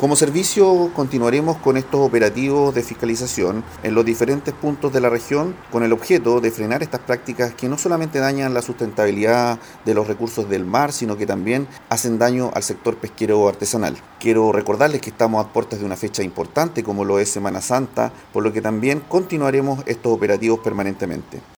Como servicio continuaremos con estos operativos de fiscalización en los diferentes puntos de la región con el objeto de frenar estas prácticas que no solamente dañan la sustentabilidad de los recursos del mar, sino que también hacen daño al sector pesquero artesanal. Quiero recordarles que estamos a puertas de una fecha importante como lo es Semana Santa, por lo que también continuaremos estos operativos permanentemente.